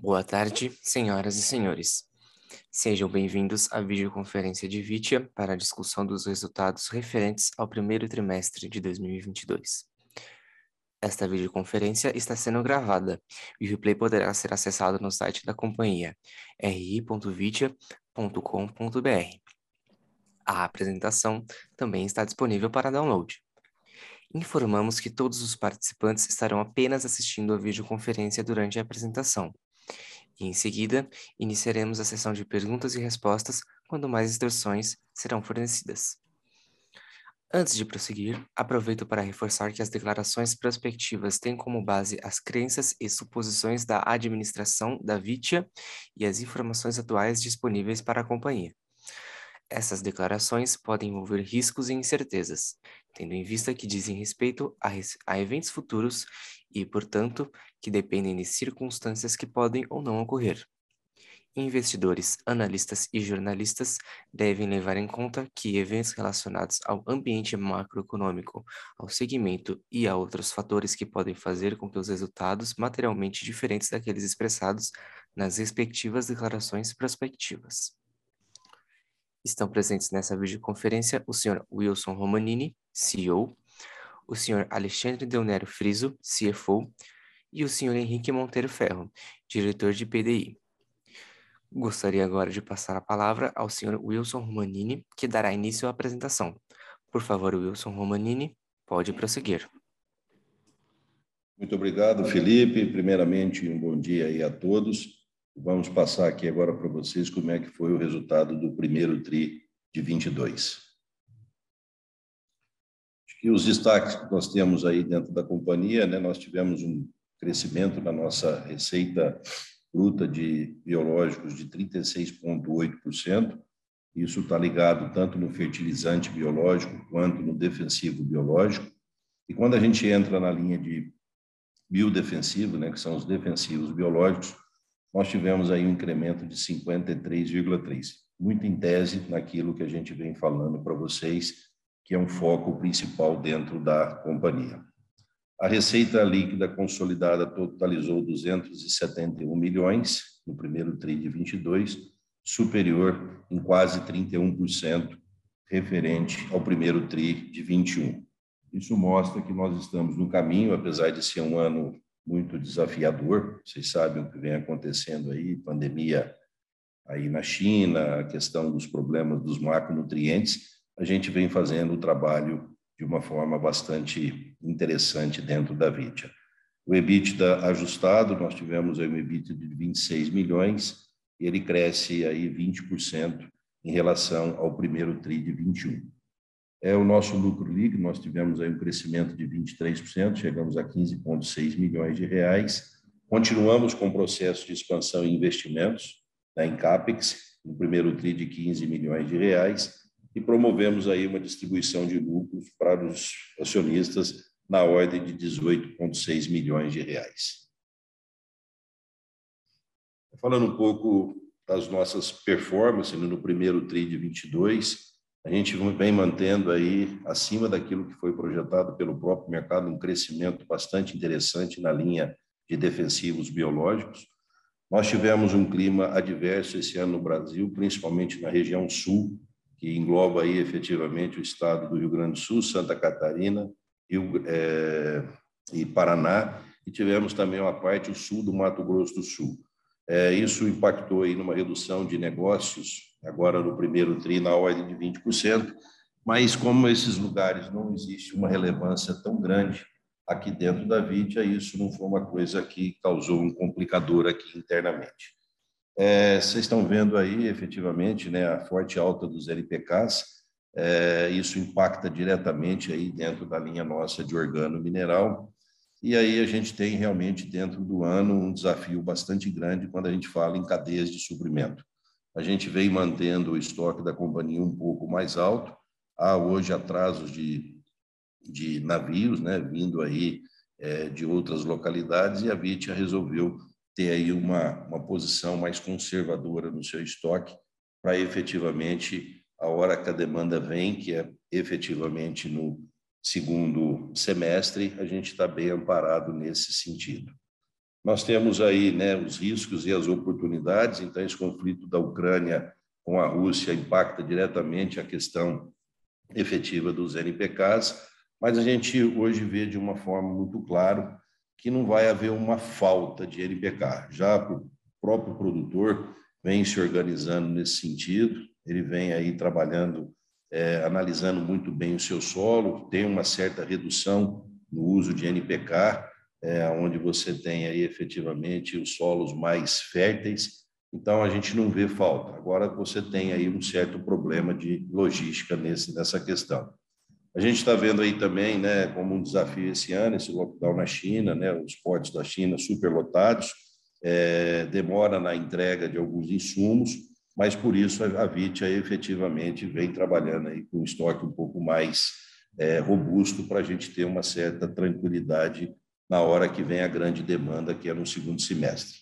Boa tarde, senhoras e senhores. Sejam bem-vindos à videoconferência de Vitia para a discussão dos resultados referentes ao primeiro trimestre de 2022. Esta videoconferência está sendo gravada e o replay poderá ser acessado no site da companhia ri.vitia.com.br. A apresentação também está disponível para download. Informamos que todos os participantes estarão apenas assistindo a videoconferência durante a apresentação. E em seguida, iniciaremos a sessão de perguntas e respostas quando mais instruções serão fornecidas. Antes de prosseguir, aproveito para reforçar que as declarações prospectivas têm como base as crenças e suposições da administração da VITIA e as informações atuais disponíveis para a companhia. Essas declarações podem envolver riscos e incertezas, tendo em vista que dizem respeito a, a, eventos futuros e, portanto, que dependem de circunstâncias que podem ou não ocorrer. Investidores, analistas e jornalistas devem levar em conta que eventos relacionados ao ambiente macroeconômico, ao segmento e a outros fatores que podem fazer com que os resultados materialmente diferentes daqueles expressados nas respectivas declarações prospectivas. Estão presentes nessa videoconferência o Sr. Wilson Romanini, CEO, o Sr. Alexandre Deonero Friso, CFO, e o Sr. Henrique Monteiro Ferro, diretor de PDI. Gostaria agora de passar a palavra ao Sr. Wilson Romanini, que dará início à apresentação. Por favor, Wilson Romanini, pode prosseguir. Muito obrigado, Felipe. Primeiramente, um bom dia aí a todos. Vamos passar aqui agora para vocês como é que foi o resultado do primeiro TRI de 22. Acho que os destaques que nós temos aí dentro da companhia, né, nós tivemos um crescimento na nossa receita bruta de biológicos de 36,8%. Isso está ligado tanto no fertilizante biológico quanto no defensivo biológico. E quando a gente entra na linha de biodefensivo, né, que são os defensivos biológicos, nós tivemos aí um incremento de 53,3, muito em tese naquilo que a gente vem falando para vocês, que é um foco principal dentro da companhia. A receita líquida consolidada totalizou 271 milhões no primeiro tri de 22, superior em quase 31% referente ao primeiro tri de 21. Isso mostra que nós estamos no caminho, apesar de ser um ano muito desafiador. Vocês sabem o que vem acontecendo aí, pandemia aí na China, a questão dos problemas dos macronutrientes. A gente vem fazendo o trabalho de uma forma bastante interessante dentro da Vitia. O EBITDA ajustado, nós tivemos um EBITDA de 26 milhões, e ele cresce aí 20% em relação ao primeiro TRI de 21 é o nosso lucro líquido, nós tivemos aí um crescimento de 23%, chegamos a 15,6 milhões de reais. Continuamos com o processo de expansão e investimentos né, Encapex, no primeiro TRI de 15 milhões de reais, e promovemos aí uma distribuição de lucros para os acionistas na ordem de 18,6 milhões de reais. Falando um pouco das nossas performances no primeiro TRI de 22, a gente vem mantendo aí acima daquilo que foi projetado pelo próprio mercado um crescimento bastante interessante na linha de defensivos biológicos. Nós tivemos um clima adverso esse ano no Brasil, principalmente na região sul, que engloba aí efetivamente o estado do Rio Grande do Sul, Santa Catarina Rio, é, e Paraná, e tivemos também uma parte o sul do Mato Grosso do Sul. É, isso impactou aí numa redução de negócios agora no primeiro TRI na ordem de 20%, mas como esses lugares não existe uma relevância tão grande aqui dentro da Vidia, isso não foi uma coisa que causou um complicador aqui internamente. É, vocês estão vendo aí, efetivamente, né, a forte alta dos LPKs, é, isso impacta diretamente aí dentro da linha nossa de organo mineral, e aí a gente tem realmente dentro do ano um desafio bastante grande quando a gente fala em cadeias de suprimento. A gente vem mantendo o estoque da companhia um pouco mais alto. Há hoje atrasos de, de navios, né, vindo aí é, de outras localidades, e a Vitia resolveu ter aí uma, uma posição mais conservadora no seu estoque para efetivamente, a hora que a demanda vem, que é efetivamente no segundo semestre, a gente está bem amparado nesse sentido. Nós temos aí né, os riscos e as oportunidades, então esse conflito da Ucrânia com a Rússia impacta diretamente a questão efetiva dos NPKs, mas a gente hoje vê de uma forma muito clara que não vai haver uma falta de NPK. Já o próprio produtor vem se organizando nesse sentido, ele vem aí trabalhando, é, analisando muito bem o seu solo, tem uma certa redução no uso de NPK, é, onde você tem aí efetivamente os solos mais férteis, então a gente não vê falta. Agora você tem aí um certo problema de logística nesse, nessa questão. A gente está vendo aí também, né, como um desafio esse ano, esse lockdown na China, né, os portos da China superlotados, é, demora na entrega de alguns insumos, mas por isso a Vitia efetivamente vem trabalhando aí com um estoque um pouco mais é, robusto para a gente ter uma certa tranquilidade na hora que vem a grande demanda, que é no segundo semestre.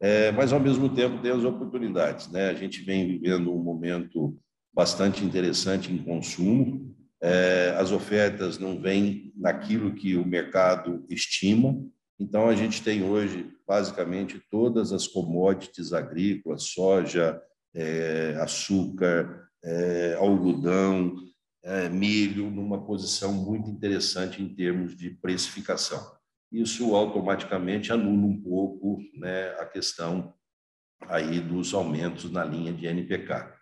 É, mas, ao mesmo tempo, tem as oportunidades. Né? A gente vem vivendo um momento bastante interessante em consumo, é, as ofertas não vêm naquilo que o mercado estima. Então, a gente tem hoje, basicamente, todas as commodities agrícolas, soja, é, açúcar, é, algodão, é, milho, numa posição muito interessante em termos de precificação. Isso automaticamente anula um pouco né, a questão aí dos aumentos na linha de NPK.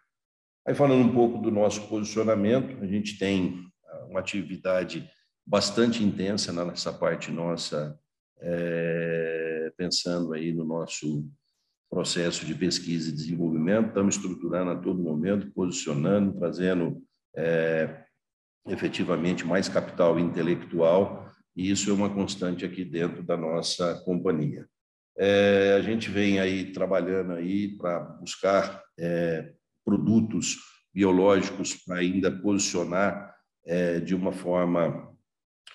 Aí falando um pouco do nosso posicionamento, a gente tem ah, uma atividade bastante intensa nessa parte nossa, é, pensando aí no nosso processo de pesquisa e desenvolvimento, estamos estruturando a todo momento, posicionando, trazendo é, efetivamente mais capital intelectual, e isso é uma constante aqui dentro da nossa companhia. É, a gente vem aí trabalhando aí para buscar é, produtos biológicos para ainda posicionar é, de uma forma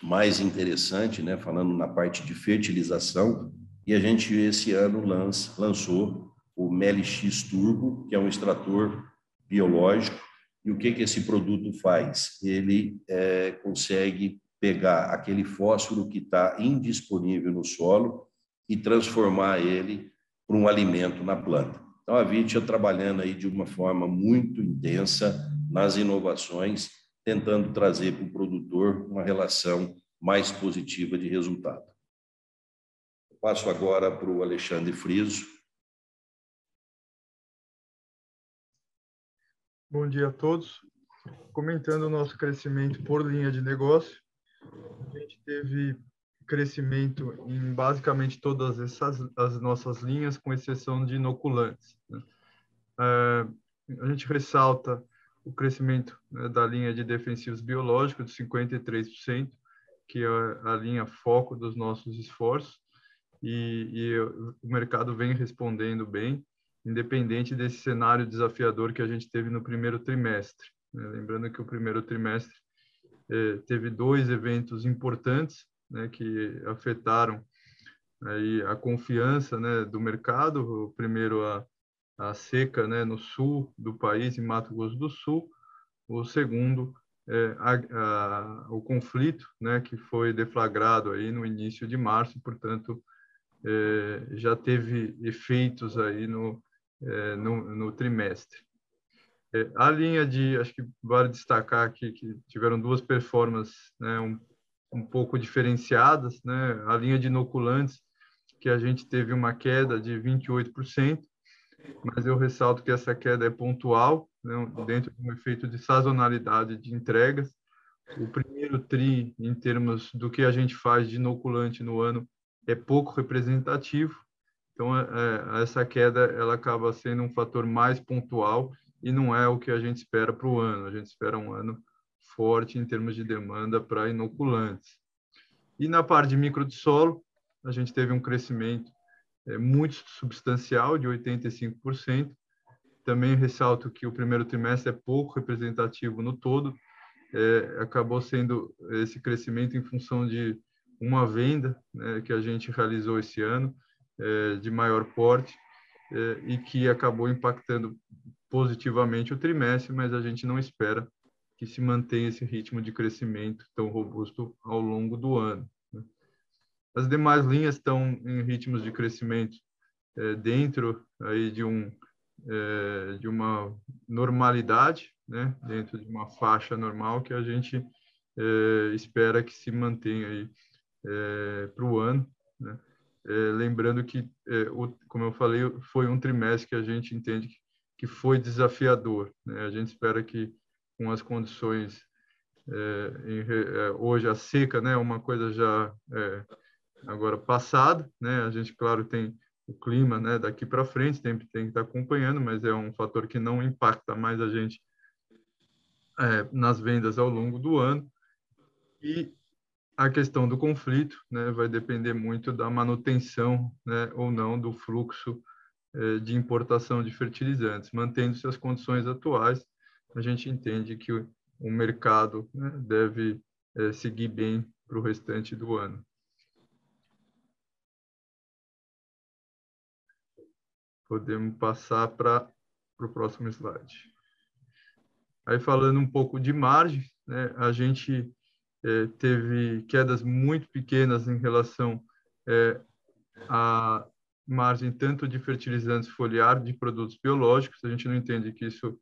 mais interessante, né? falando na parte de fertilização, e a gente esse ano lança, lançou o MelX Turbo, que é um extrator biológico, e o que, que esse produto faz? Ele é, consegue pegar aquele fósforo que está indisponível no solo e transformar ele para um alimento na planta. Então, a Vitia trabalhando aí de uma forma muito intensa nas inovações, tentando trazer para o produtor uma relação mais positiva de resultado. Passo agora para o Alexandre Friso. Bom dia a todos. Comentando o nosso crescimento por linha de negócio, a gente teve crescimento em basicamente todas essas as nossas linhas, com exceção de inoculantes. Né? É, a gente ressalta o crescimento né, da linha de defensivos biológicos de 53%, que é a linha foco dos nossos esforços, e, e o mercado vem respondendo bem, independente desse cenário desafiador que a gente teve no primeiro trimestre. Né? Lembrando que o primeiro trimestre eh, teve dois eventos importantes, né, que afetaram aí a confiança né, do mercado. O primeiro, a, a seca né, no sul do país, em Mato Grosso do Sul. O segundo, é, a, a, o conflito, né, que foi deflagrado aí no início de março, portanto, é, já teve efeitos aí no, é, no, no, trimestre. É, a linha de, acho que vale destacar aqui que tiveram duas performances né, um um pouco diferenciadas, né? A linha de inoculantes, que a gente teve uma queda de 28%, mas eu ressalto que essa queda é pontual, né? dentro de um efeito de sazonalidade de entregas. O primeiro TRI, em termos do que a gente faz de inoculante no ano, é pouco representativo. Então, é, é essa queda ela acaba sendo um fator mais pontual e não é o que a gente espera para o ano. A gente espera um ano forte em termos de demanda para inoculantes. E na parte de micro de solo, a gente teve um crescimento é, muito substancial, de 85%. Também ressalto que o primeiro trimestre é pouco representativo no todo, é, acabou sendo esse crescimento em função de uma venda né, que a gente realizou esse ano, é, de maior porte, é, e que acabou impactando positivamente o trimestre, mas a gente não espera que se mantenha esse ritmo de crescimento tão robusto ao longo do ano. Né? As demais linhas estão em ritmos de crescimento é, dentro aí de um é, de uma normalidade, né? Dentro de uma faixa normal que a gente é, espera que se mantenha aí é, para o ano, né? É, lembrando que, é, o, como eu falei, foi um trimestre que a gente entende que, que foi desafiador. Né? A gente espera que com as condições em, hoje a seca, né, uma coisa já agora passada, né? A gente claro tem o clima, né, daqui para frente sempre tem que estar tá acompanhando, mas é um fator que não impacta mais a gente é, nas vendas ao longo do ano. E a questão do conflito, né, vai depender muito da manutenção, né, ou não do fluxo é, de importação de fertilizantes. Mantendo-se as condições atuais, a gente entende que o, o mercado né, deve é, seguir bem para o restante do ano. Podemos passar para o próximo slide. Aí falando um pouco de margem, né, a gente é, teve quedas muito pequenas em relação é, à margem tanto de fertilizantes foliar de produtos biológicos. A gente não entende que isso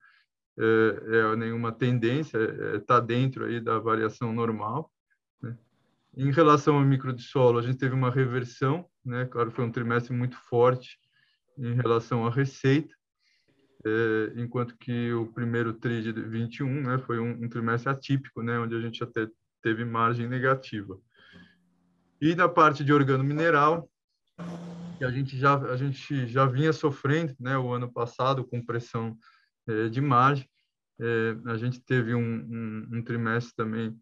é, é nenhuma tendência, está dentro aí da variação normal. Né? Em relação ao micro de solo, a gente teve uma reversão, né? Claro, foi um trimestre muito forte em relação à receita, enquanto que o primeiro TRI de 21 né, foi um, um, trimestre atípico, né, onde a gente até teve margem negativa. E na parte de organo mineral, que a gente já a gente já vinha sofrendo, né, o ano passado com pressão é, de margem, é, a gente teve um, um, um trimestre também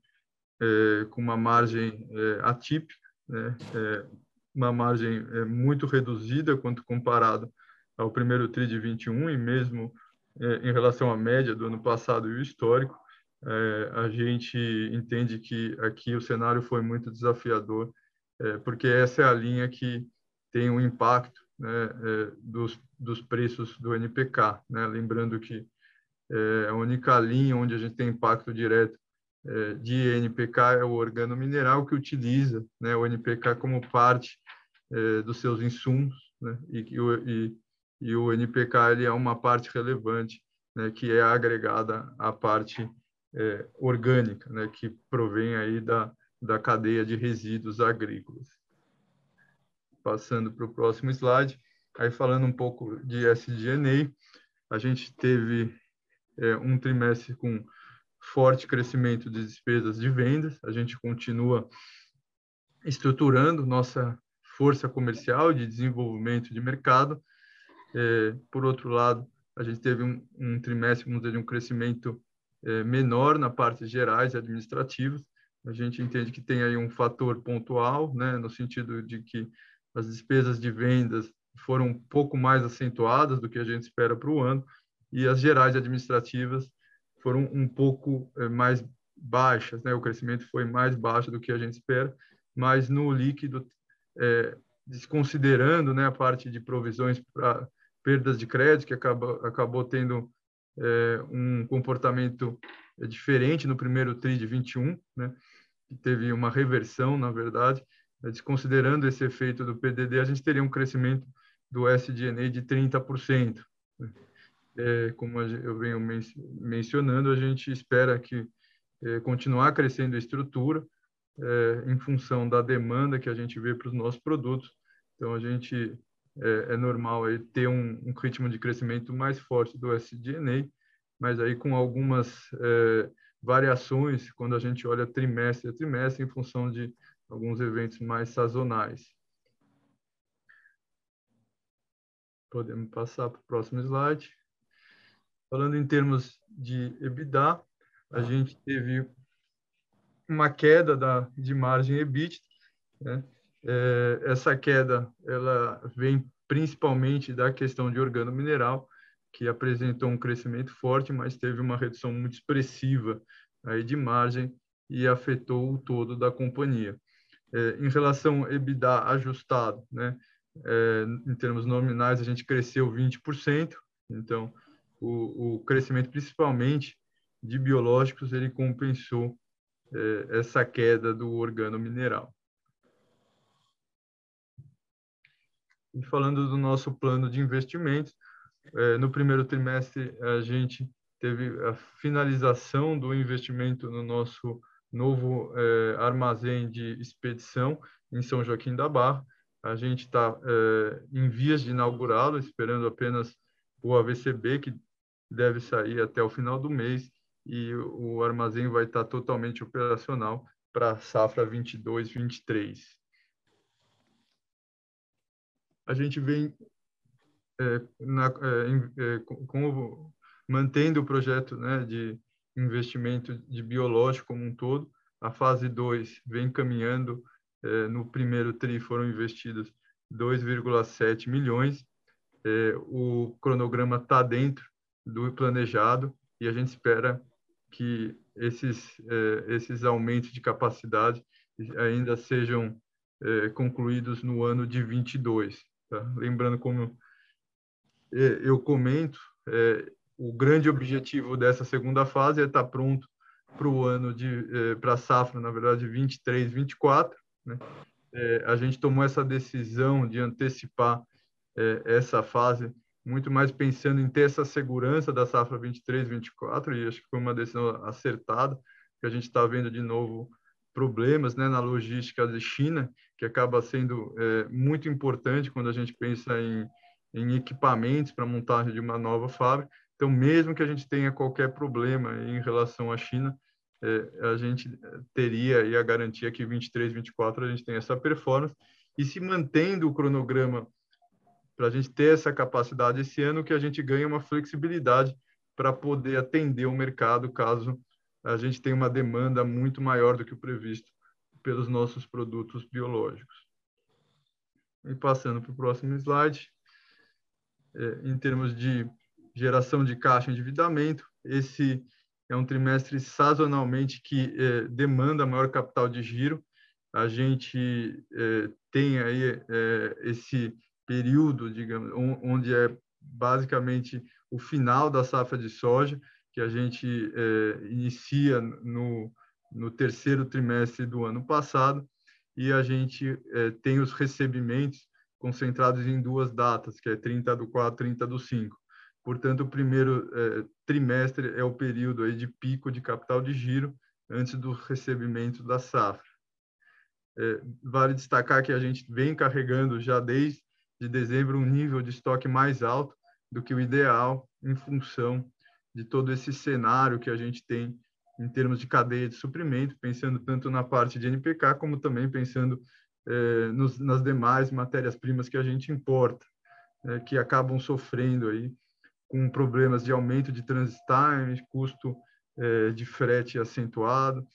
é, com uma margem atípica, né, uma margem muito reduzida quanto comparado ao primeiro TRI de 21 e mesmo em relação à média do ano passado e o histórico, é, a gente entende que aqui o cenário foi muito desafiador, é, porque essa é a linha que tem um impacto né, é, dos, dos preços do NPK. Né? Lembrando que é, a única linha onde a gente tem impacto direto é, de NPK é o organo mineral que utiliza né, o NPK como parte é, dos seus insumos, né, e, e, e, o NPK ele é uma parte relevante, né, que é agregada à parte é, orgânica, né, que provém aí da, da cadeia de resíduos agrícolas. Passando para o próximo slide, aí falando um pouco de SG&A, a gente teve é, um trimestre com forte crescimento de despesas de vendas. A gente continua estruturando nossa força comercial de desenvolvimento de mercado. É, por outro lado, a gente teve um, um trimestre, vamos dizer, de um crescimento menor na parte gerais e administrativas. A gente entende que tem aí um fator pontual, né, no sentido de que as despesas de vendas foram um pouco mais acentuadas do que a gente espera para o ano e as gerais administrativas foram um pouco é, mais baixas, né? O crescimento foi mais baixo do que a gente espera, mas no líquido, é, desconsiderando, né, a parte de provisões para perdas de crédito que acabou, acabou tendo é, um comportamento diferente no primeiro TRI de 21, né? Que teve uma reversão, na verdade, desconsiderando esse efeito do PDD, a gente teria um crescimento do SDNA de 30% é, como eu venho men mencionando, a gente espera que é, continuar crescendo a estrutura é, em função da demanda que a gente vê para os nossos produtos. Então, a gente é, é normal aí ter um, um, ritmo de crescimento mais forte do SDNA, mas aí com algumas é, variações quando a gente olha trimestre a trimestre em função de alguns eventos mais sazonais. Podemos passar para o próximo slide. Falando em termos de EBITDA, a gente teve uma queda da, de margem EBIT. Né? É, essa queda ela vem principalmente da questão de organo mineral, que apresentou um crescimento forte, mas teve uma redução muito expressiva aí de margem e afetou o todo da companhia. É, em relação ao EBITDA ajustado, né, é, em termos nominais, a gente cresceu 20%, então o, o crescimento, principalmente de biológicos, ele compensou é, essa queda do organo mineral. E falando do nosso plano de investimentos, é, no primeiro trimestre a gente teve a finalização do investimento no nosso novo é, armazém de expedição em São Joaquim da Barra. A gente está é, em vias de inaugurá-lo, esperando apenas o AVCB, que deve sair até o final do mês, e o armazém vai estar totalmente operacional para a safra 22-23. A gente vem é, na, é, é, mantendo o projeto né, de investimento de biológico como um todo. A fase 2 vem caminhando. É, no primeiro TRI foram investidos 2,7 milhões. É, o cronograma está dentro do planejado e a gente espera que esses, é, esses aumentos de capacidade ainda sejam concluídos no ano de 22. Tá? Lembrando, como é, eu comento, é, o grande objetivo dessa segunda fase é estar pronto para o ano de é, para a safra, na verdade, 23, 24. Né? É, a gente tomou essa decisão de antecipar é, essa fase muito mais pensando em ter essa segurança da safra 23, 24 e acho que foi uma decisão acertada, que a gente está vendo de novo problemas né, na logística de China, que acaba sendo é, muito importante quando a gente pensa em, em equipamentos para montagem de uma nova fábrica. Então, mesmo que a gente tenha qualquer problema em relação à China, é, a gente teria a garantia que 23, 24 a gente tem essa performance e se mantendo o cronograma para a gente ter essa capacidade esse ano, que a gente ganha uma flexibilidade para poder atender o mercado caso a gente tenha uma demanda muito maior do que o previsto pelos nossos produtos biológicos. E passando para o próximo slide, é, em termos de geração de caixa e endividamento, esse é um trimestre sazonalmente que é, demanda maior capital de giro. A gente é, tem aí é, esse período, digamos, onde é basicamente o final da safra de soja, que a gente é, inicia no, no terceiro trimestre do ano passado, e a gente é, tem os recebimentos concentrados em duas datas, que é 30 do 4, 30 do 5. Portanto, o primeiro é, trimestre é o período aí de pico de capital de giro antes do recebimento da safra. É, vale destacar que a gente vem carregando já desde de dezembro um nível de estoque mais alto do que o ideal em função de todo esse cenário que a gente tem em termos de cadeia de suprimento, pensando tanto na parte de NPK como também pensando eh, nos, nas demais matérias-primas que a gente importa, né, que acabam sofrendo aí com problemas de aumento de transit time, custo eh, de frete acentuado.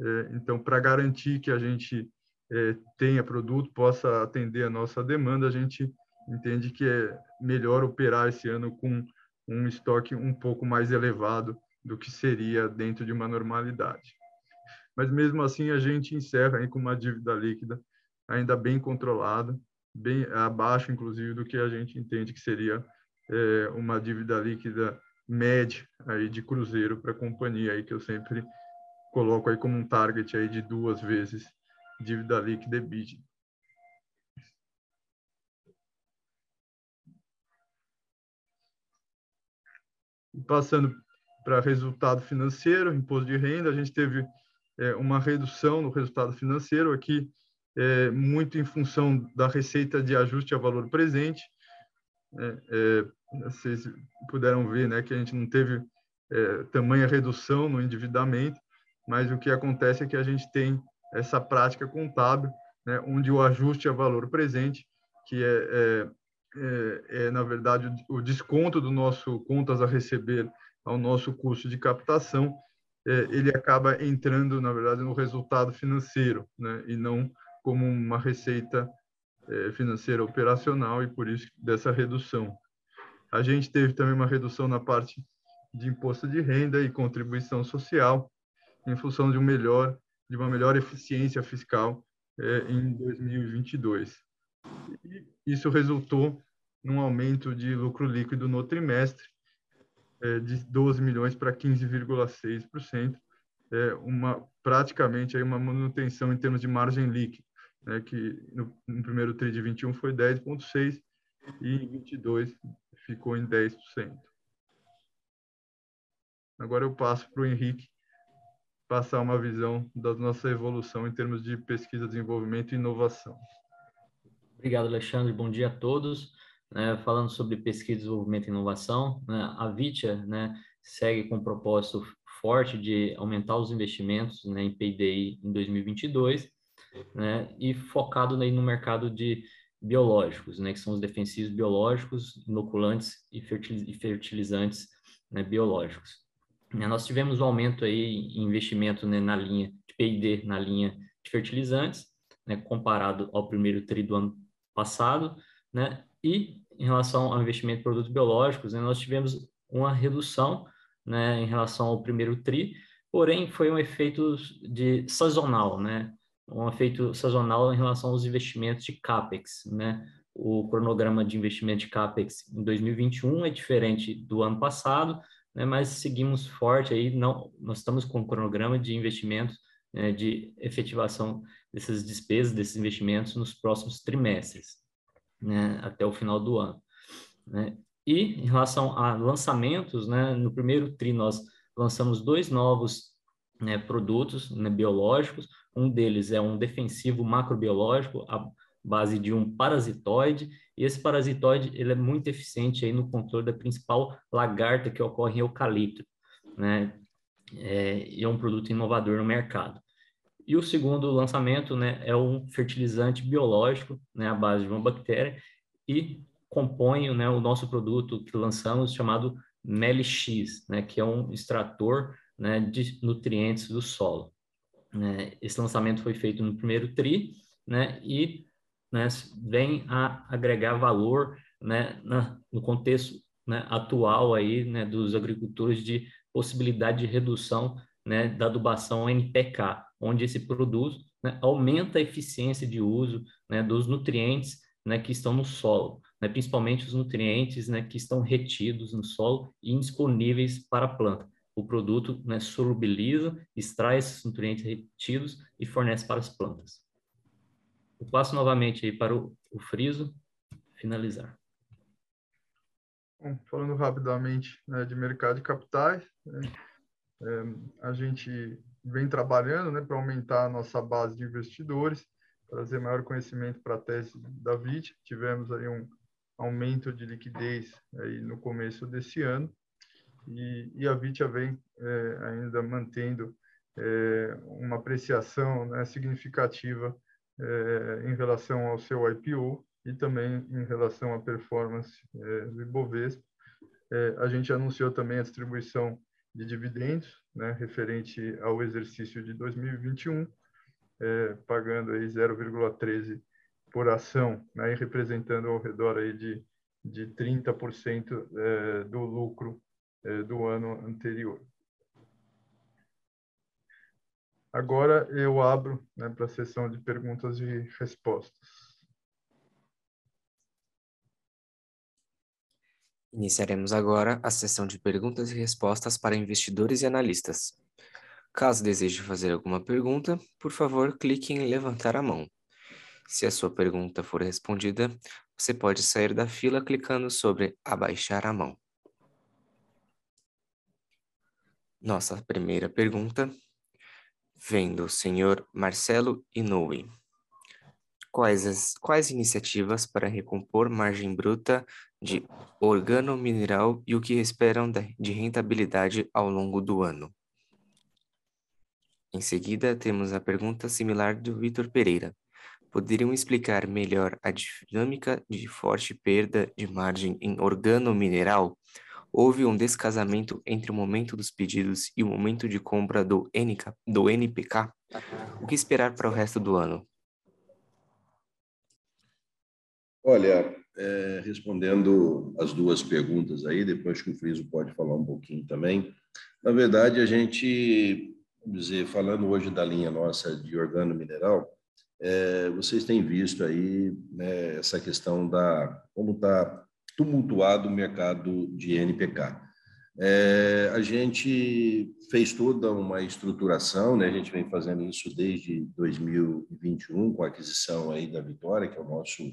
Eh, então, para garantir que a gente é, tenha produto, possa atender a nossa demanda, a gente entende que é melhor operar esse ano com um estoque um pouco mais elevado do que seria dentro de uma normalidade. Mas mesmo assim a gente encerra aí com uma dívida líquida ainda bem controlada, bem abaixo inclusive do que a gente entende que seria é, uma dívida líquida média aí de cruzeiro para a companhia aí que eu sempre coloco aí como um target aí de duas vezes dívida líquida EBITDA. Passando para resultado financeiro, imposto de renda, a gente teve é, uma redução no resultado financeiro aqui, é, muito em função da receita de ajuste a valor presente. É, é vocês puderam ver né, que a gente não teve é, tamanha redução no endividamento, mas o que acontece é que a gente tem essa prática contábil, né, onde o ajuste a valor presente, que é, é, é, na verdade, o desconto do nosso contas a receber ao nosso custo de captação, é, ele acaba entrando, na verdade, no resultado financeiro, né, e não como uma receita é, financeira operacional, e por isso dessa redução. A gente teve também uma redução na parte de imposto de renda e contribuição social, em função de um melhor de uma melhor eficiência fiscal é, em 2022. E isso resultou num aumento de lucro líquido no trimestre é, de 12 milhões para 15,6%, é, uma praticamente aí uma manutenção em termos de margem líquida. né, que no, no primeiro TRI de 21 foi 10,6% e em 22 ficou em 10%. Agora eu passo para o Henrique passar uma visão da nossa evolução em termos de pesquisa, desenvolvimento e inovação. Obrigado, Alexandre. Bom dia a todos. É, falando sobre pesquisa, desenvolvimento e inovação, né, a Vitia né, segue com um propósito forte de aumentar os investimentos né, em PDI em 2022 né, e focado no mercado de biológicos, né, que são os defensivos biológicos, inoculantes e fertilizantes né, biológicos. Né, nós tivemos um aumento aí em investimento né, na linha de P&D, na linha de fertilizantes, né, comparado ao primeiro tri do ano passado, né, e em relação ao investimento em produtos biológicos, né, nós tivemos uma redução né, em relação ao primeiro tri, porém foi um efeito de sazonal, né, um efeito sazonal em relação aos investimentos de capex, né? O cronograma de investimento de capex em 2021 é diferente do ano passado, né? Mas seguimos forte aí, não, nós estamos com um cronograma de investimentos né, de efetivação dessas despesas, desses investimentos nos próximos trimestres, né? Até o final do ano, né? E em relação a lançamentos, né? No primeiro tri nós lançamos dois novos né, produtos né, biológicos, um deles é um defensivo macrobiológico à base de um parasitoide, e esse parasitoide ele é muito eficiente aí no controle da principal lagarta que ocorre em eucalipto, né? É, e é um produto inovador no mercado. E o segundo lançamento, né, é um fertilizante biológico, né, à base de uma bactéria e compõe, né, o nosso produto que lançamos chamado MeliX, né, que é um extrator, né, de nutrientes do solo. Né? Esse lançamento foi feito no primeiro TRI, né? E né, vem a agregar valor né, na, no contexto né, atual aí, né, dos agricultores de possibilidade de redução né, da adubação NPK, onde esse produto né, aumenta a eficiência de uso né, dos nutrientes né, que estão no solo, né, principalmente os nutrientes né, que estão retidos no solo e indisponíveis para a planta o produto solubiliza, extrai esses nutrientes retidos e fornece para as plantas. Eu passo novamente aí para o, o friso finalizar. Bom, falando rapidamente de mercado de capitais, a gente vem trabalhando né, para aumentar a nossa base de investidores, trazer maior conhecimento para a tese da VIT. Tivemos aí um aumento de liquidez aí no começo desse ano e, e a Vitia vem é, ainda mantendo é, uma apreciação né, significativa é, em relação ao seu IPO e também em relação à performance do Ibovespa. A gente anunciou também a distribuição de dividendos, né, referente ao exercício de 2021, é, pagando aí 0,13 por ação, né, representando ao redor aí de, de 30% é, do lucro é, do ano anterior. Agora eu abro né, para a sessão de perguntas e respostas. Iniciaremos agora a sessão de perguntas e respostas para investidores e analistas. Caso deseje fazer alguma pergunta, por favor, clique em levantar a mão. Se a sua pergunta for respondida, você pode sair da fila clicando sobre abaixar a mão. Nossa primeira pergunta vem do senhor Marcelo Inoue. Quais, as, quais iniciativas para recompor margem bruta de organo-mineral e o que esperam de rentabilidade ao longo do ano? Em seguida, temos a pergunta similar do Vitor Pereira. Poderiam explicar melhor a dinâmica de forte perda de margem em organo-mineral? houve um descasamento entre o momento dos pedidos e o momento de compra do, NK, do NPK? O que esperar para o resto do ano? Olha, é, respondendo as duas perguntas aí, depois que o Friso pode falar um pouquinho também. Na verdade, a gente, dizer, falando hoje da linha nossa de organo mineral, é, vocês têm visto aí né, essa questão da como está tumultuado o mercado de NPK. É, a gente fez toda uma estruturação, né? a gente vem fazendo isso desde 2021, com a aquisição aí da Vitória, que é o nosso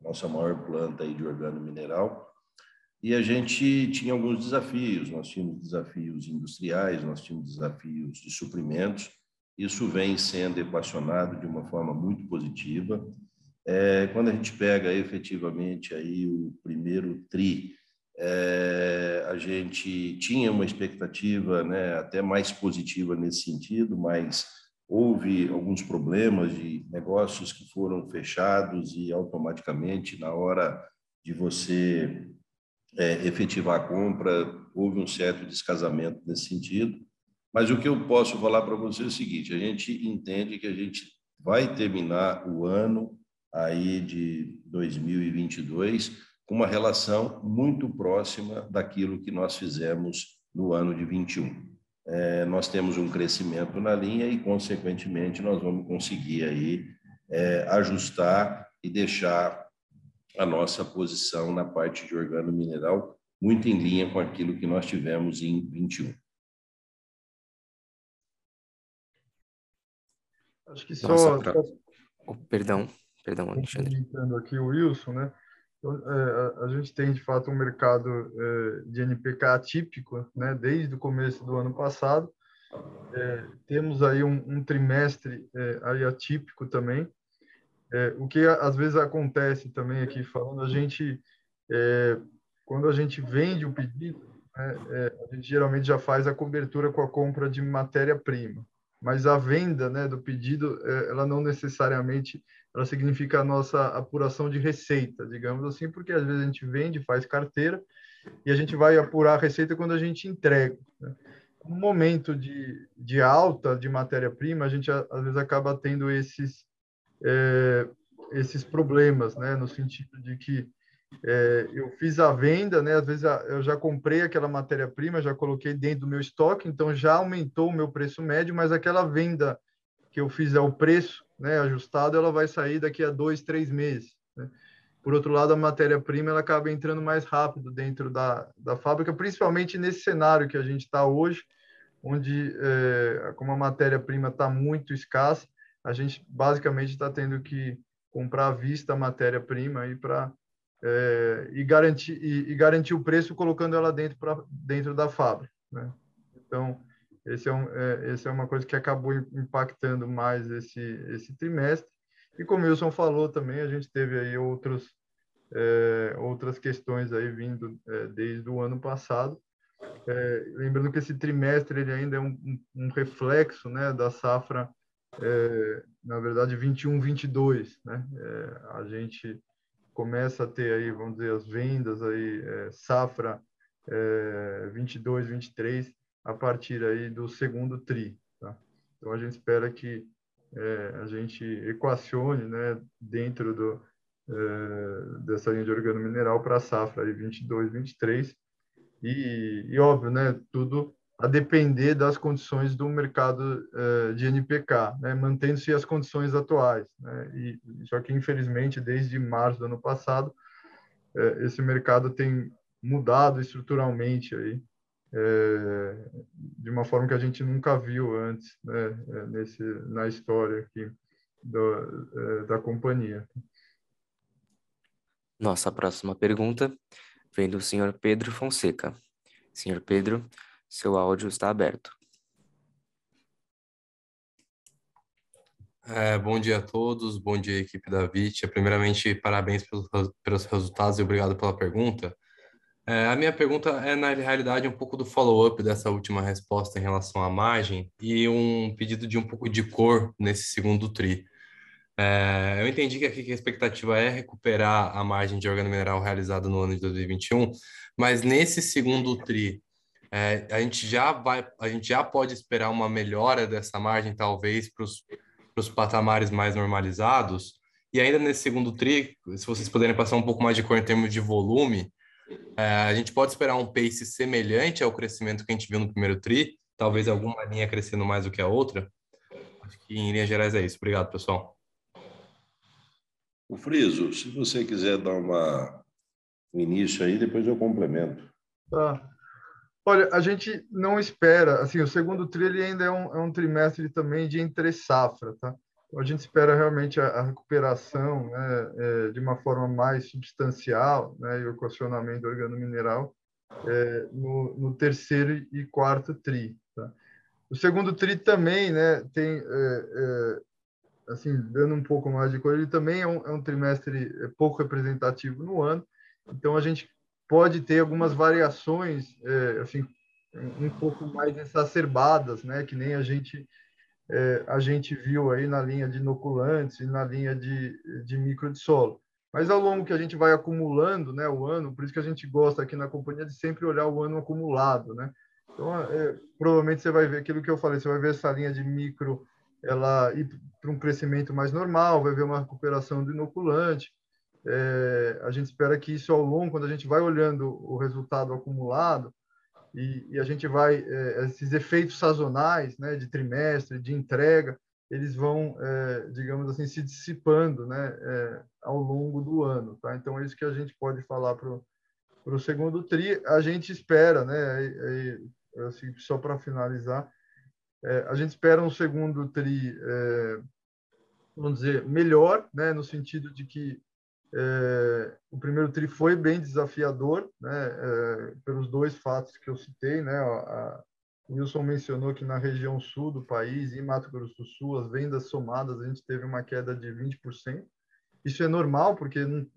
nossa maior planta aí de organo mineral. E a gente tinha alguns desafios, nós tínhamos desafios industriais, nós tínhamos desafios de suprimentos, isso vem sendo equacionado de uma forma muito positiva. É, quando a gente pega efetivamente aí o primeiro tri, é, a gente tinha uma expectativa né, até mais positiva nesse sentido, mas houve alguns problemas de negócios que foram fechados e automaticamente, na hora de você é, efetivar a compra, houve um certo descasamento nesse sentido. Mas o que eu posso falar para você é o seguinte: a gente entende que a gente vai terminar o ano aí de 2022 com uma relação muito próxima daquilo que nós fizemos no ano de 21. É, nós temos um crescimento na linha e, consequentemente, nós vamos conseguir aí é, ajustar e deixar a nossa posição na parte de organo mineral muito em linha com aquilo que nós tivemos em 21. Acho que só. Nossa, pra... oh, perdão, perdão, Alexandre. aqui o Wilson, né? Então, é, a, gente tem de fato um mercado é, de NPK atípico, né? Desde o começo do ano passado. É, temos aí um, um trimestre aí atípico também. O que às vezes acontece também aqui falando, a gente quando a gente vende o pedido, né, a gente geralmente já faz a cobertura com a compra de matéria-prima mas a venda né, do pedido, ela não necessariamente ela significa a nossa apuração de receita, digamos assim, porque às vezes a gente vende, faz carteira, e a gente vai apurar a receita quando a gente entrega. Né? Momento de, de alta de matéria-prima, a gente às vezes acaba tendo esses, é, esses problemas, né? no sentido de que é, eu fiz a venda, né? Às vezes eu já comprei aquela matéria-prima, já coloquei dentro do meu estoque, então já aumentou o meu preço médio, mas aquela venda que eu fiz ao preço, né, ajustado, ela vai sair daqui a dois, três meses. Né? Por outro lado, a matéria-prima ela acaba entrando mais rápido dentro da, da fábrica, principalmente nesse cenário que a gente está hoje, onde é, como a matéria-prima está muito escassa, a gente basicamente está tendo que comprar à vista a matéria-prima para é, e, garantir, e, e, garantir o preço colocando ela dentro, pra, dentro da fábrica. Né? Então, esse é, um, é, esse é uma coisa que acabou impactando mais esse, esse trimestre. E como o Wilson falou também, a gente teve aí outros, é, outras questões aí vindo é, desde o ano passado. É, lembrando que esse trimestre ele ainda é um, um, reflexo né, da safra, é, na verdade, 21-22. Né? a gente começa a ter aí, vamos dizer, as vendas aí, é, safra é, 22, 23, a partir aí do segundo tri. Tá? Então, a gente espera que é, a gente equacione né, dentro do, é, dessa linha de organo mineral para a safra aí 22, 23. E, e óbvio, né, tudo a depender das condições do mercado uh, de NPK, né, mantendo-se as condições atuais. Né, e, só que, infelizmente, desde março do ano passado, uh, esse mercado tem mudado estruturalmente aí, uh, de uma forma que a gente nunca viu antes né, nesse, na história aqui do, da companhia. Nossa próxima pergunta vem do senhor Pedro Fonseca. Senhor Pedro, seu áudio está aberto. É, bom dia a todos, bom dia equipe da VIT. Primeiramente, parabéns pelos, pelos resultados e obrigado pela pergunta. É, a minha pergunta é, na realidade, um pouco do follow-up dessa última resposta em relação à margem e um pedido de um pouco de cor nesse segundo TRI. É, eu entendi que aqui a expectativa é recuperar a margem de órgão mineral realizada no ano de 2021, mas nesse segundo TRI, é, a gente já vai, a gente já pode esperar uma melhora dessa margem, talvez, para os patamares mais normalizados. E ainda nesse segundo tri, se vocês puderem passar um pouco mais de cor em termos de volume, a gente pode esperar um pace semelhante ao crescimento que a gente viu no primeiro tri, talvez alguma linha crescendo mais do que a outra. Acho que em linhas gerais é isso. Obrigado, pessoal. O Friso, se você quiser dar uma, um início aí, depois eu complemento. Tá. Olha, a gente não espera, assim, o segundo tri ele ainda é um, é um trimestre também de entre safra, tá? A gente espera realmente a, a recuperação né, é, de uma forma mais substancial, né, e o equacionamento organomineral é, no, no terceiro e quarto tri. Tá? O segundo tri também, né, tem, é, é, assim, dando um pouco mais de coisa, ele também é um, é um trimestre é, pouco representativo no ano, então a gente pode ter algumas variações, assim, um pouco mais exacerbadas, né, que nem a gente é, a gente viu aí na linha de inoculantes e na linha de, de micro de solo. Mas ao longo que a gente vai acumulando né, o ano, por isso que a gente gosta aqui na companhia de sempre olhar o ano acumulado. Né? Então, é, provavelmente você vai ver aquilo que eu falei, você vai ver essa linha de micro ela ir para um crescimento mais normal, vai ver uma recuperação do inoculante. É, a gente espera que isso ao longo, quando a gente vai olhando o resultado acumulado, e, e a gente vai, é, esses efeitos sazonais, né, de trimestre, de entrega, eles vão, é, digamos assim, se dissipando, né, é, ao longo do ano, tá? Então é isso que a gente pode falar para o segundo tri. A gente espera, né, assim, só para finalizar, é, a gente espera um segundo tri, é, vamos dizer, melhor, né, no sentido de que é, o primeiro tri foi bem desafiador, né, é, pelos dois fatos que eu citei, né, a, o Wilson mencionou que na região sul do país, em Mato Grosso do Sul, as vendas somadas a gente teve uma queda de 20%. Isso é normal, porque em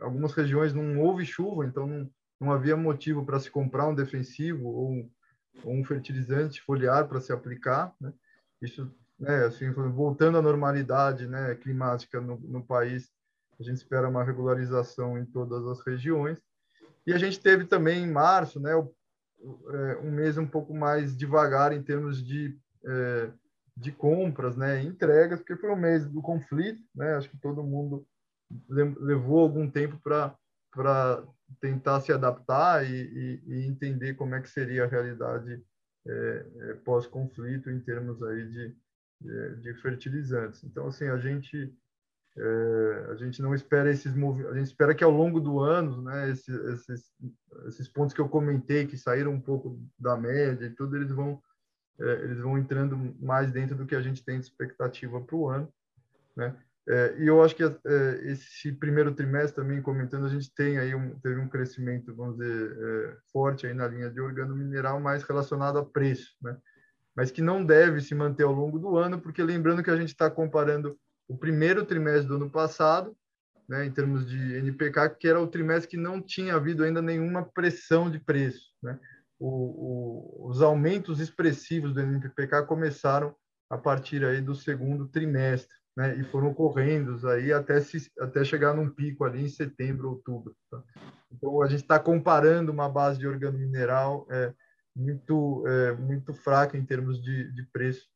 algumas regiões não houve chuva, então não, não havia motivo para se comprar um defensivo ou, ou um fertilizante foliar para se aplicar. Né? Isso, né, assim, voltando à normalidade né, climática no, no país, a gente espera uma regularização em todas as regiões. E a gente teve também em março, né, é, um mês um pouco mais devagar em termos de, é, de compras, né, entregas, porque foi um mês do conflito, né, acho que todo mundo levou algum tempo para tentar se adaptar e, e, e, entender como é que seria a realidade é, é pós-conflito em termos aí de, de, de fertilizantes. Então, assim, a gente é, a gente não espera esses movimentos, a gente espera que ao longo do ano, né, esses, esses, esses, pontos que eu comentei, que saíram um pouco da média e tudo, eles vão, é, eles vão entrando mais dentro do que a gente tem de expectativa para o ano. Né? É, e eu acho que é, esse primeiro trimestre também, comentando, a gente tem aí um, teve um crescimento, vamos dizer, é, forte aí na linha de organo mineral, mais relacionado a preço, né? mas que não deve se manter ao longo do ano, porque lembrando que a gente está comparando o primeiro trimestre do ano passado, né, em termos de NPK, que era o trimestre que não tinha havido ainda nenhuma pressão de preço. Né? O, o, os aumentos expressivos do NPK começaram a partir aí do segundo trimestre, né? E foram correndo aí até se, até chegar num pico ali em setembro, outubro. Tá? Então a gente está comparando uma base de organo mineral é, muito é, muito fraca em termos de, de preço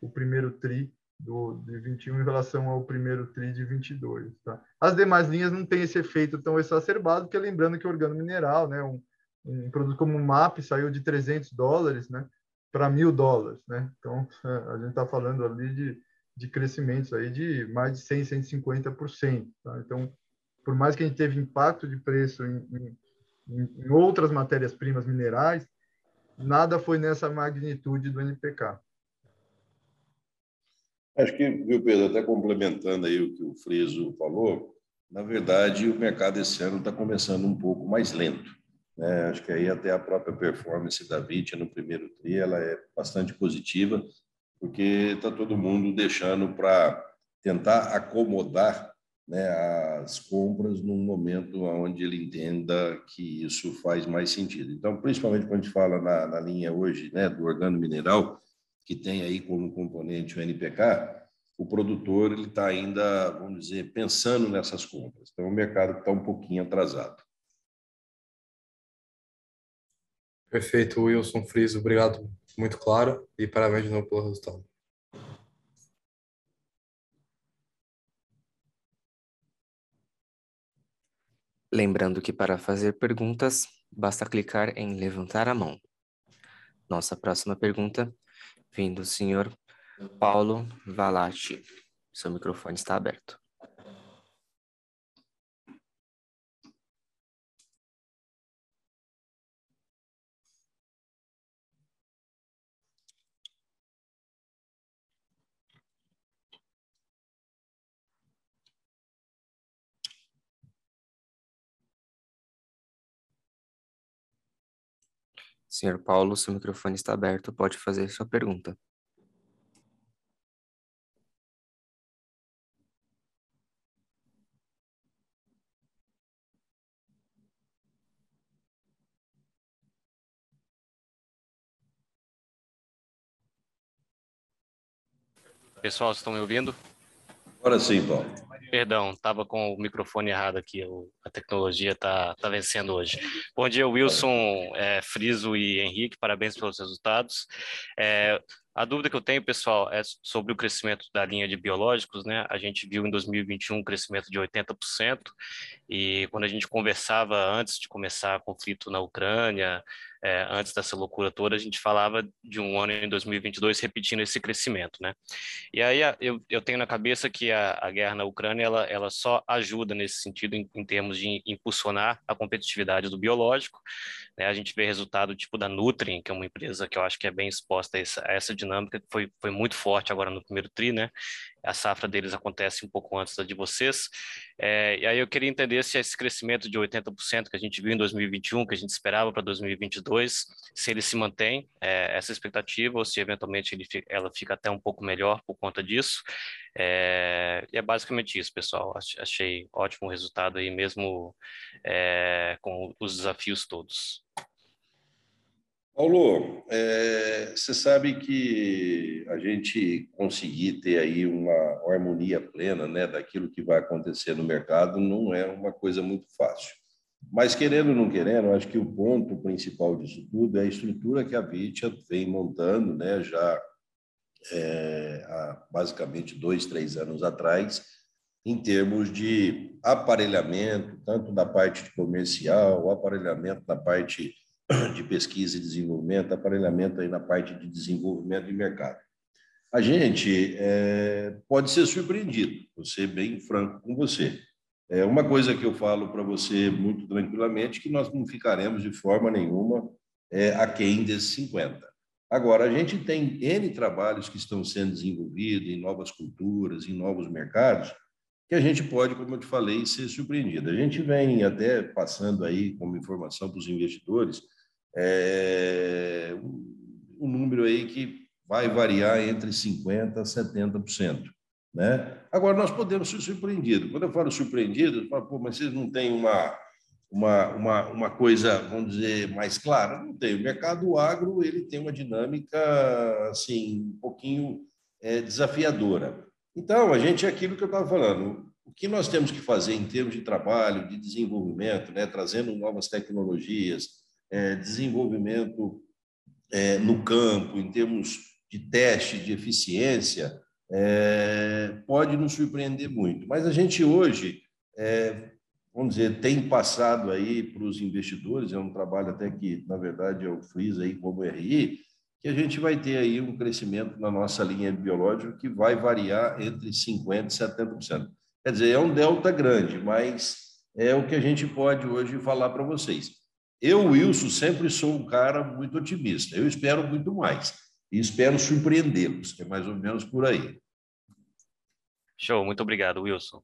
o primeiro tri do, de 21 em relação ao primeiro TRI de 22. Tá? As demais linhas não têm esse efeito tão exacerbado, porque lembrando que o organo mineral, né, um, um produto como o MAP saiu de 300 dólares né, para mil dólares. Né? Então, a gente está falando ali de, de crescimentos aí de mais de 100, 150%. Tá? Então, por mais que a gente teve impacto de preço em, em, em outras matérias-primas minerais, nada foi nessa magnitude do NPK. Acho que, viu, Pedro, até complementando aí o que o Friso falou, na verdade, o mercado esse ano está começando um pouco mais lento. Né? Acho que aí até a própria performance da VIT no primeiro TRI ela é bastante positiva, porque está todo mundo deixando para tentar acomodar né, as compras num momento onde ele entenda que isso faz mais sentido. Então, principalmente quando a gente fala na, na linha hoje né, do organo mineral, que tem aí como componente o NPK, o produtor ele está ainda, vamos dizer, pensando nessas compras. Então, o mercado está um pouquinho atrasado. Perfeito, Wilson Friso, obrigado, muito claro, e parabéns de novo pelo resultado. Lembrando que para fazer perguntas, basta clicar em levantar a mão. Nossa próxima pergunta vem do senhor Paulo Valati. Seu microfone está aberto. Senhor Paulo, seu microfone está aberto, pode fazer sua pergunta. Pessoal, estão me ouvindo? Agora sim, Paulo. Perdão, estava com o microfone errado aqui. a tecnologia está tá vencendo hoje. Bom dia, Wilson, é, Friso e Henrique. Parabéns pelos resultados. É, a dúvida que eu tenho, pessoal, é sobre o crescimento da linha de biológicos, né? A gente viu em 2021 um crescimento de 80%, e quando a gente conversava antes de começar o conflito na Ucrânia, é, antes dessa loucura toda, a gente falava de um ano em 2022 repetindo esse crescimento, né? E aí eu, eu tenho na cabeça que a, a guerra na Ucrânia, ela, ela só ajuda nesse sentido em, em termos de impulsionar a competitividade do biológico, né? A gente vê resultado tipo da Nutrien, que é uma empresa que eu acho que é bem exposta a essa, a essa dinâmica, que foi, foi muito forte agora no primeiro TRI, né? A safra deles acontece um pouco antes da de vocês. É, e aí eu queria entender se esse crescimento de 80% que a gente viu em 2021, que a gente esperava para 2022, se ele se mantém, é, essa expectativa, ou se eventualmente ele, ela fica até um pouco melhor por conta disso. É, e é basicamente isso, pessoal. Achei ótimo o resultado aí, mesmo é, com os desafios todos. Paulo, é, você sabe que a gente conseguir ter aí uma harmonia plena né, daquilo que vai acontecer no mercado não é uma coisa muito fácil. Mas, querendo ou não querendo, acho que o ponto principal disso tudo é a estrutura que a Vitia vem montando né, já é, há basicamente dois, três anos atrás, em termos de aparelhamento, tanto da parte comercial, aparelhamento da parte de pesquisa e desenvolvimento, aparelhamento aí na parte de desenvolvimento de mercado. A gente é, pode ser surpreendido, vou ser bem franco com você. É uma coisa que eu falo para você muito tranquilamente, que nós não ficaremos de forma nenhuma é, aquém desses 50. Agora, a gente tem N trabalhos que estão sendo desenvolvidos em novas culturas, em novos mercados, que a gente pode, como eu te falei, ser surpreendido. A gente vem até passando aí como informação para os investidores é, um número aí que vai variar entre 50% a 70%. Né? Agora, nós podemos ser surpreendidos. Quando eu falo surpreendido, eu falo, Pô, mas vocês não têm uma, uma, uma, uma coisa, vamos dizer, mais clara? Não tem. O mercado agro ele tem uma dinâmica assim, um pouquinho é, desafiadora. Então, a gente é aquilo que eu estava falando. O que nós temos que fazer em termos de trabalho, de desenvolvimento, né, trazendo novas tecnologias, desenvolvimento é, no campo, em termos de teste de eficiência, é, pode nos surpreender muito. Mas a gente hoje, é, vamos dizer, tem passado aí para os investidores, é um trabalho até que, na verdade, eu fiz aí como RI, que a gente vai ter aí um crescimento na nossa linha biológica que vai variar entre 50% e 70%. Quer dizer, é um delta grande, mas é o que a gente pode hoje falar para vocês. Eu, Wilson, sempre sou um cara muito otimista. Eu espero muito mais. E espero surpreendê-los, é mais ou menos por aí. Show, muito obrigado, Wilson.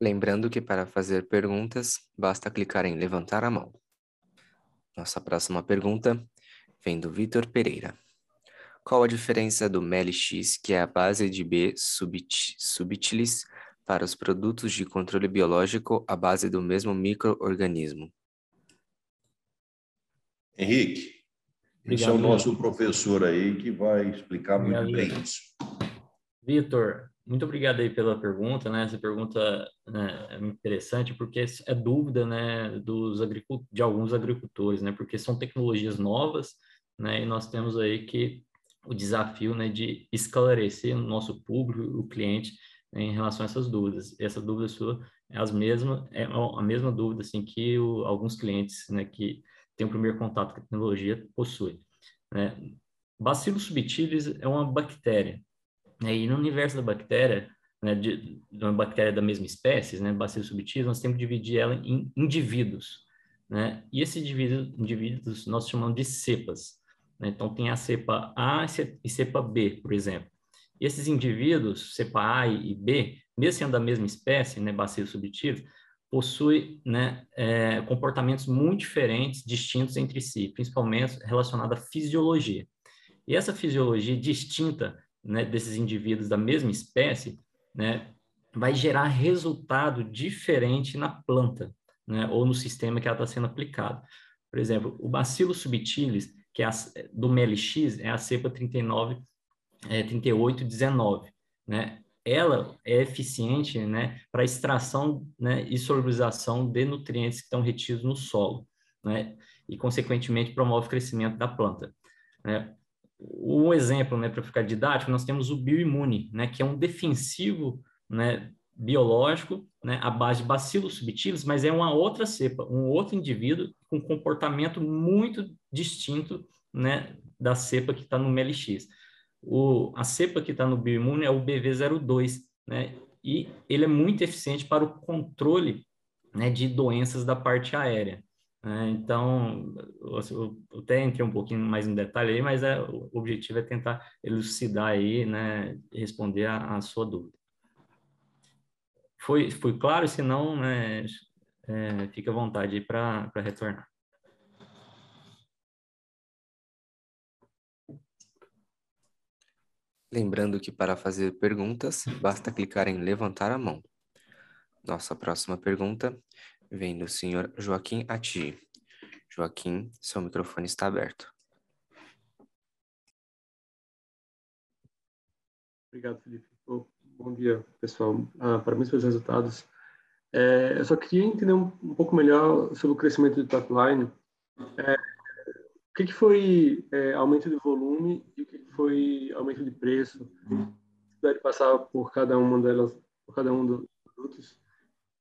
Lembrando que para fazer perguntas, basta clicar em levantar a mão. Nossa próxima pergunta vem do Vitor Pereira. Qual a diferença do MELX, que é a base de B subtilis, para os produtos de controle biológico à base do mesmo microorganismo? Henrique, Obrigado, esse é o nosso professor aí que vai explicar obrigado, muito bem isso. Vitor, muito obrigado aí pela pergunta, né? Essa pergunta né, é interessante porque é dúvida, né, dos de alguns agricultores, né? Porque são tecnologias novas, né? E nós temos aí que o desafio né, de esclarecer o nosso público, o cliente, né, em relação a essas dúvidas. Essa dúvida sua é, as mesma, é a mesma dúvida assim, que o, alguns clientes né, que têm o primeiro contato com a tecnologia possuem. Né? Bacillus subtilis é uma bactéria. Né? E no universo da bactéria, né, de, de, uma bactéria da mesma espécie, né, Bacillus subtilis, nós temos que dividir ela em indivíduos. Né? E esses indivíduos, indivíduos nós chamamos de cepas. Né? Então, tem a cepa A e cepa B, por exemplo. E esses indivíduos, cepa A e B, mesmo sendo da mesma espécie, né, bacilos subtilis, possui né, é, comportamentos muito diferentes, distintos entre si, principalmente relacionados à fisiologia. E essa fisiologia distinta né, desses indivíduos da mesma espécie né, vai gerar resultado diferente na planta né, ou no sistema que ela está sendo aplicado. Por exemplo, o bacilo subtilis, que é a, do MLX, é a cepa 39, é, 3819. Né? Ela é eficiente né, para extração né, e solubilização de nutrientes que estão retidos no solo, né? e, consequentemente, promove o crescimento da planta. Né? Um exemplo, né, para ficar didático, nós temos o bioimune, né, que é um defensivo né, biológico, né, base de bacilos subtilis, mas é uma outra cepa, um outro indivíduo com comportamento muito distinto né, da cepa que está no MLX. O, a cepa que está no bioimune é o BV02, né, e ele é muito eficiente para o controle né, de doenças da parte aérea. Né? Então, eu, eu até entrei um pouquinho mais em detalhe aí, mas é, o objetivo é tentar elucidar aí, né, responder a, a sua dúvida. Foi, foi claro? Se não, né, é, fica à vontade para retornar. Lembrando que para fazer perguntas, basta clicar em levantar a mão. Nossa próxima pergunta vem do senhor Joaquim Ati. Joaquim, seu microfone está aberto. Obrigado, Felipe. Bom dia, pessoal. Ah, parabéns pelos resultados. É, eu só queria entender um, um, pouco melhor sobre o crescimento do top line. É, o que, que foi é, aumento de volume e o que, que foi aumento de preço? Puder passar por cada uma delas, por cada um dos produtos.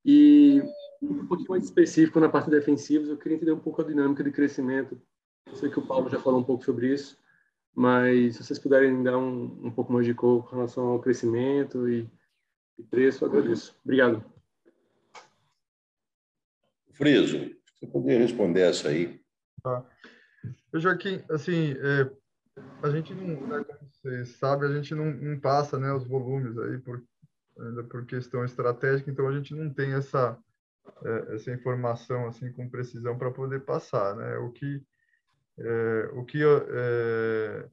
E um pouquinho mais específico na parte defensiva, eu queria entender um pouco a dinâmica de crescimento. Eu sei que o Paulo já falou um pouco sobre isso, mas se vocês puderem dar um, um pouco mais de cor com relação ao crescimento e, e preço, agradeço. Obrigado. Friso, você poderia responder essa aí? Tá. Joaquim, assim, é, a gente não, né, como você sabe, a gente não, não passa né, os volumes aí por, ainda por questão estratégica, então a gente não tem essa, é, essa informação assim com precisão para poder passar, né? O que é, o que eu, é,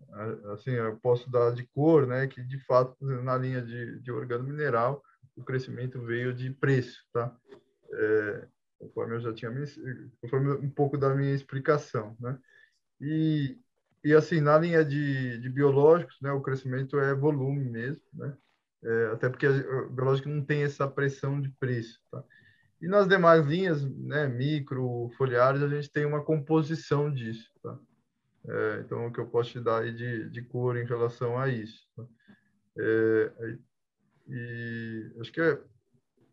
assim, eu posso dar de cor, né, que de fato na linha de, de organo mineral o crescimento veio de preço, tá? É, conforme eu já tinha conforme um pouco da minha explicação, né? E, e assim na linha de, de biológicos, né, o crescimento é volume mesmo, né? É, até porque o biológico não tem essa pressão de preço, tá? E nas demais linhas, né, micro, foliares, a gente tem uma composição disso. Tá? É, então, o que eu posso te dar aí de, de cor em relação a isso. Tá? É, e acho que é,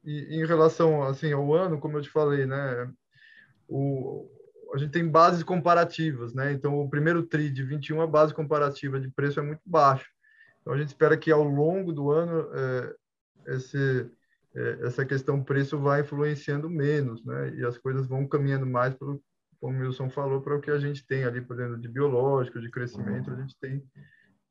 e, em relação assim ao ano, como eu te falei, né, o, a gente tem bases comparativas, né? Então, o primeiro tri de 21, a base comparativa de preço é muito baixo. Então, a gente espera que ao longo do ano é, esse essa questão preço vai influenciando menos, né? E as coisas vão caminhando mais pelo, como o Wilson falou, para o que a gente tem ali, por dentro de biológico, de crescimento, a gente tem,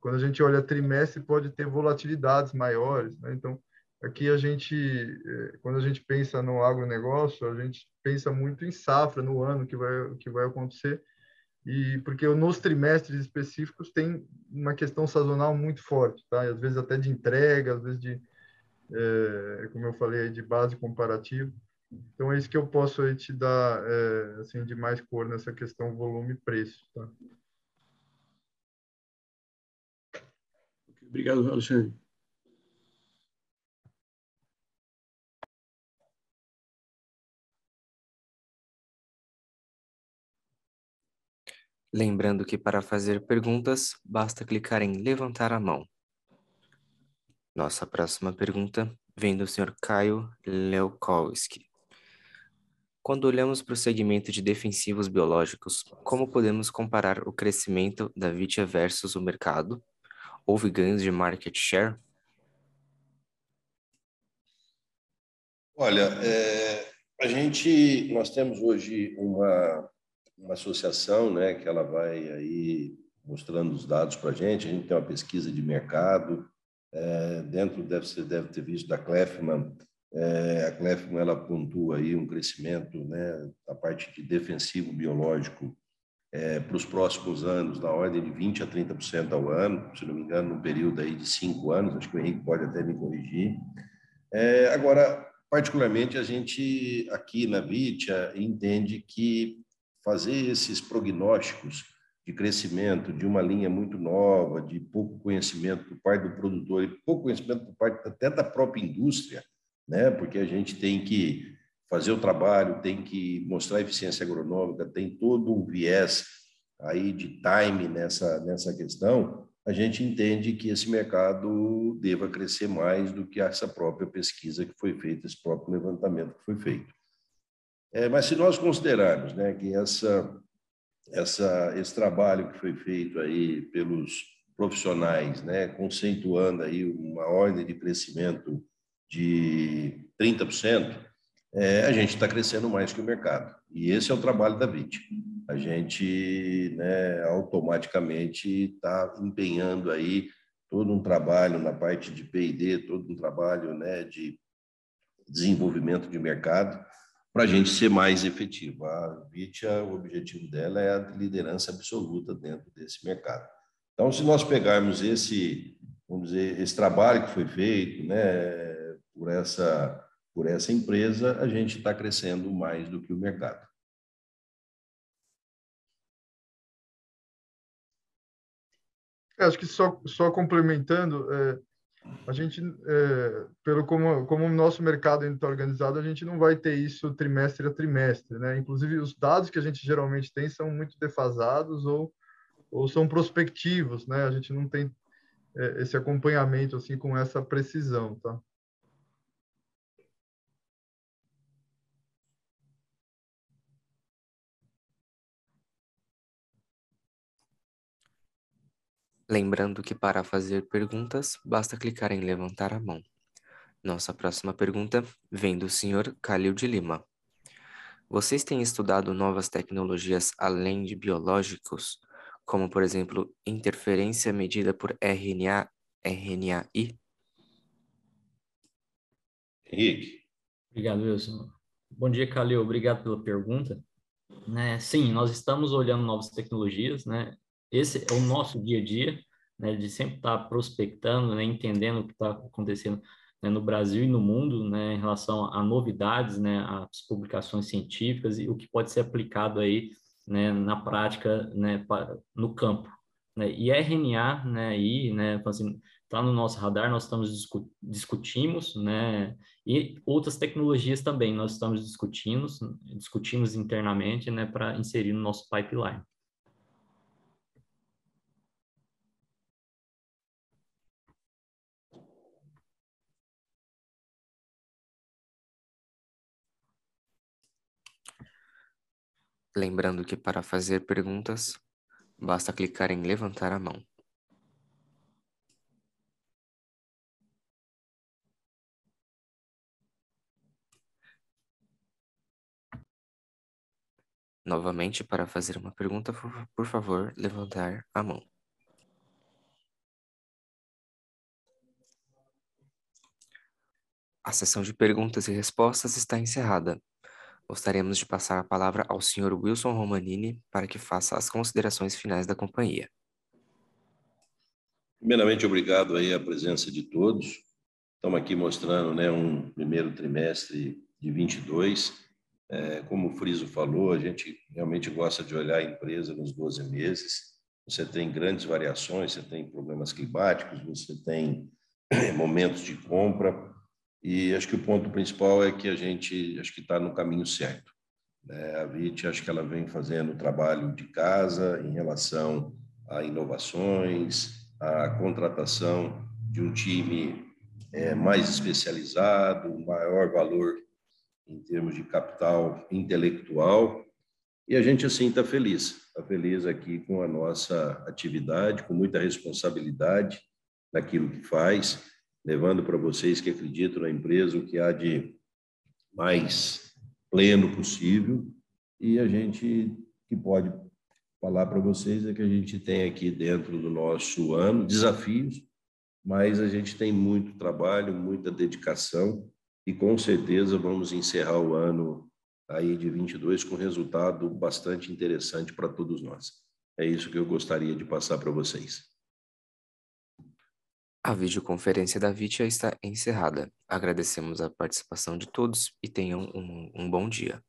quando a gente olha trimestre, pode ter volatilidades maiores, né? Então, aqui a gente, é, quando a gente pensa no agronegócio, a gente pensa muito em safra no ano que vai, que vai acontecer, e porque nos trimestres específicos tem uma questão sazonal muito forte, tá? E às vezes até de entrega, às vezes de é, como eu falei, de base comparativa. Então, é isso que eu posso aí te dar é, assim, de mais cor nessa questão volume e preço. Tá? Obrigado, Alexandre. Lembrando que para fazer perguntas, basta clicar em levantar a mão. Nossa próxima pergunta vem do Sr. Caio Leukowski. Quando olhamos para o segmento de defensivos biológicos, como podemos comparar o crescimento da Vitia versus o mercado? Houve ganhos de market share? Olha, é, a gente, nós temos hoje uma, uma associação, né, que ela vai aí mostrando os dados para a gente. A gente tem uma pesquisa de mercado, dentro, deve, você deve ter visto da Clefman, é, a Clefman ela pontua aí um crescimento né, da parte de defensivo biológico é, para os próximos anos, na ordem de 20% a 30% ao ano, se não me engano, num período aí de cinco anos, acho que o Henrique pode até me corrigir. É, agora, particularmente, a gente aqui na Vitia entende que fazer esses prognósticos de crescimento de uma linha muito nova, de pouco conhecimento por parte do produtor e pouco conhecimento por parte até da própria indústria, né? Porque a gente tem que fazer o trabalho, tem que mostrar eficiência agronômica, tem todo um viés aí de time nessa nessa questão. A gente entende que esse mercado deva crescer mais do que essa própria pesquisa que foi feita, esse próprio levantamento que foi feito. É, mas se nós considerarmos, né, que essa essa, esse trabalho que foi feito aí pelos profissionais, né, conceituando aí uma ordem de crescimento de 30%, é, a gente está crescendo mais que o mercado. E esse é o trabalho da VIT. A gente né, automaticamente está empenhando aí todo um trabalho na parte de P&D, todo um trabalho né, de desenvolvimento de mercado, para a gente ser mais efetivo. A Vitia, o objetivo dela é a liderança absoluta dentro desse mercado. Então, se nós pegarmos esse, vamos dizer, esse trabalho que foi feito, né, por essa por essa empresa, a gente está crescendo mais do que o mercado. É, acho que só, só complementando, é, a gente, é, pelo como, como o nosso mercado está organizado, a gente não vai ter isso trimestre a trimestre, né? Inclusive, os dados que a gente geralmente tem são muito defasados ou, ou são prospectivos, né? A gente não tem é, esse acompanhamento assim com essa precisão, tá? Lembrando que para fazer perguntas, basta clicar em levantar a mão. Nossa próxima pergunta vem do Sr. Calil de Lima. Vocês têm estudado novas tecnologias além de biológicos, como, por exemplo, interferência medida por RNA, RNAi? Henrique. Obrigado, Wilson. Bom dia, Calil. Obrigado pela pergunta. Né, sim, nós estamos olhando novas tecnologias, né? Esse é o nosso dia a dia, né, de sempre estar tá prospectando, né, entendendo o que está acontecendo né, no Brasil e no mundo, né, em relação a novidades, né, às publicações científicas e o que pode ser aplicado aí, né, na prática, né, no campo. Né, e RNA, né, e, né, assim, está no nosso radar, nós estamos discu discutimos, né, e outras tecnologias também nós estamos discutindo, discutimos internamente, né, para inserir no nosso pipeline. Lembrando que para fazer perguntas, basta clicar em levantar a mão. Novamente, para fazer uma pergunta, por favor, levantar a mão. A sessão de perguntas e respostas está encerrada. Gostaríamos de passar a palavra ao Sr. Wilson Romanini para que faça as considerações finais da companhia. Primeiramente, obrigado aí a presença de todos. Estamos aqui mostrando né, um primeiro trimestre de 22. É, como o Friso falou, a gente realmente gosta de olhar a empresa nos 12 meses. Você tem grandes variações, você tem problemas climáticos, você tem momentos de compra, e acho que o ponto principal é que a gente acho que está no caminho certo. Né? A VIT acho que ela vem fazendo trabalho de casa em relação a inovações, a contratação de um time é, mais especializado, maior valor em termos de capital intelectual. E a gente, assim, está feliz. Está feliz aqui com a nossa atividade, com muita responsabilidade naquilo que faz levando para vocês que acreditam na empresa o que há de mais pleno possível. E a gente que pode falar para vocês é que a gente tem aqui dentro do nosso ano desafios, mas a gente tem muito trabalho, muita dedicação e com certeza vamos encerrar o ano aí de 22 com resultado bastante interessante para todos nós. É isso que eu gostaria de passar para vocês. A videoconferência da Vitia está encerrada. Agradecemos a participação de todos e tenham um, um bom dia.